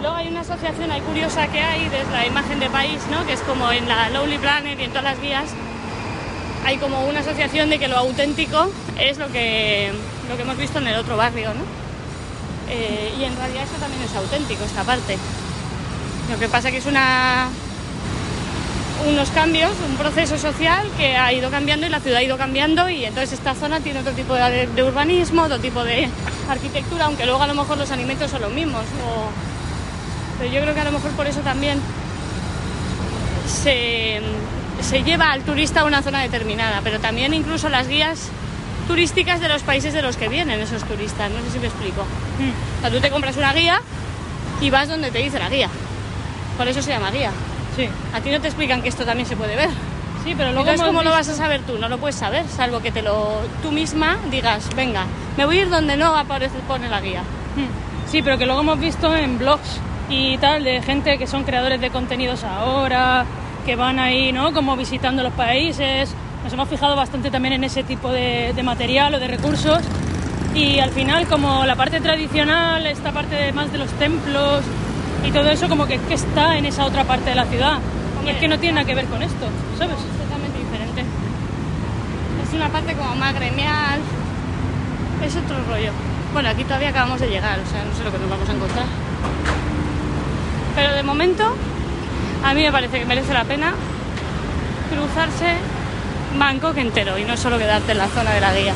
Luego hay una asociación ahí curiosa que hay de la imagen de país, ¿no? Que es como en la Lowly Planet y en todas las guías hay como una asociación de que lo auténtico es lo que, lo que hemos visto en el otro barrio, ¿no? Eh, y en realidad eso también es auténtico, esta parte. Lo que pasa que es una unos cambios, un proceso social que ha ido cambiando y la ciudad ha ido cambiando y entonces esta zona tiene otro tipo de, de urbanismo, otro tipo de arquitectura, aunque luego a lo mejor los alimentos son los mismos. o- pero yo creo que a lo mejor por eso también se, se lleva al turista a una zona determinada, pero también incluso las guías turísticas de los países de los que vienen esos turistas, no sé si me explico. O sea, tú te compras una guía y vas donde te dice la guía. Por eso se llama guía. Sí, A ti no te explican que esto también se puede ver. sí, pero luego Entonces, ¿cómo lo visto- vas a saber tú? No lo puedes saber, salvo que te lo tú misma digas, venga, me voy a ir donde no aparece pone la guía. Mm. Sí, pero que luego hemos visto en blogs y tal de gente que son creadores de contenidos ahora, que van ahí, ¿no? Como visitando los países. Nos hemos fijado bastante también en ese tipo de, de material o de recursos. Y al final, como la parte tradicional, esta parte de- más de los templos y todo eso, como que, que está en esa otra parte de la ciudad. Y es que no tiene nada que ver con esto, ¿sabes? Es totalmente diferente. Es una parte como más gremial. Es otro rollo. Bueno, aquí todavía acabamos de llegar, o sea, no sé lo que nos vamos a encontrar. Pero de momento, a mí me parece que merece la pena cruzarse Bangkok entero y no solo quedarte en la zona de la guía.